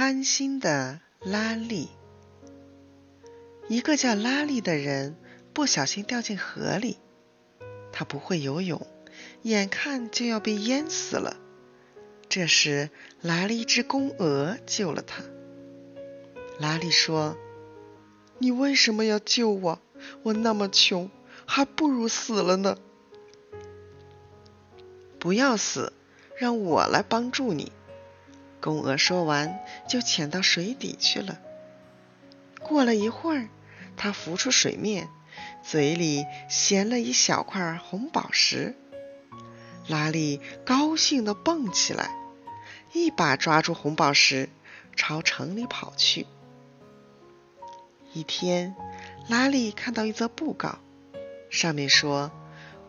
贪心的拉力。一个叫拉力的人不小心掉进河里，他不会游泳，眼看就要被淹死了。这时来了一只公鹅救了他。拉力说：“你为什么要救我？我那么穷，还不如死了呢。”不要死，让我来帮助你。公鹅说完，就潜到水底去了。过了一会儿，它浮出水面，嘴里衔了一小块红宝石。拉力高兴地蹦起来，一把抓住红宝石，朝城里跑去。一天，拉力看到一则布告，上面说，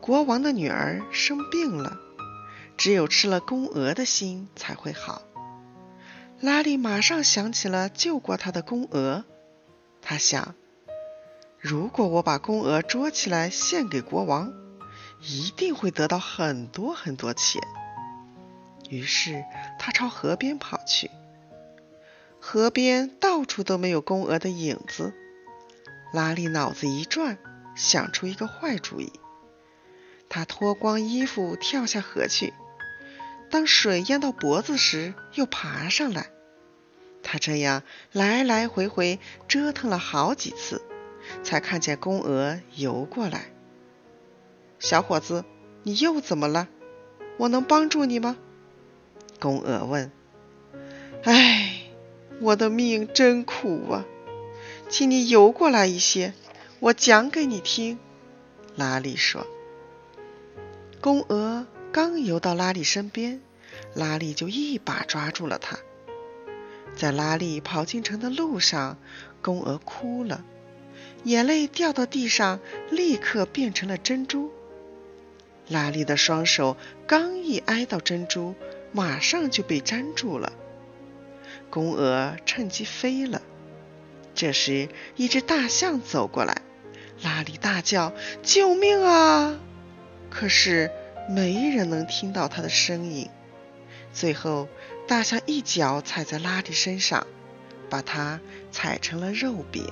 国王的女儿生病了，只有吃了公鹅的心才会好。拉力马上想起了救过他的公鹅，他想，如果我把公鹅捉起来献给国王，一定会得到很多很多钱。于是他朝河边跑去，河边到处都没有公鹅的影子。拉力脑子一转，想出一个坏主意，他脱光衣服跳下河去。当水淹到脖子时，又爬上来。他这样来来回回折腾了好几次，才看见公鹅游过来。小伙子，你又怎么了？我能帮助你吗？公鹅问。唉，我的命真苦啊！请你游过来一些，我讲给你听。拉力说。公鹅。刚游到拉力身边，拉力就一把抓住了他。在拉力跑进城的路上，公鹅哭了，眼泪掉到地上，立刻变成了珍珠。拉力的双手刚一挨到珍珠，马上就被粘住了。公鹅趁机飞了。这时，一只大象走过来，拉力大叫：“救命啊！”可是。没人能听到他的声音。最后，大象一脚踩在拉蒂身上，把他踩成了肉饼。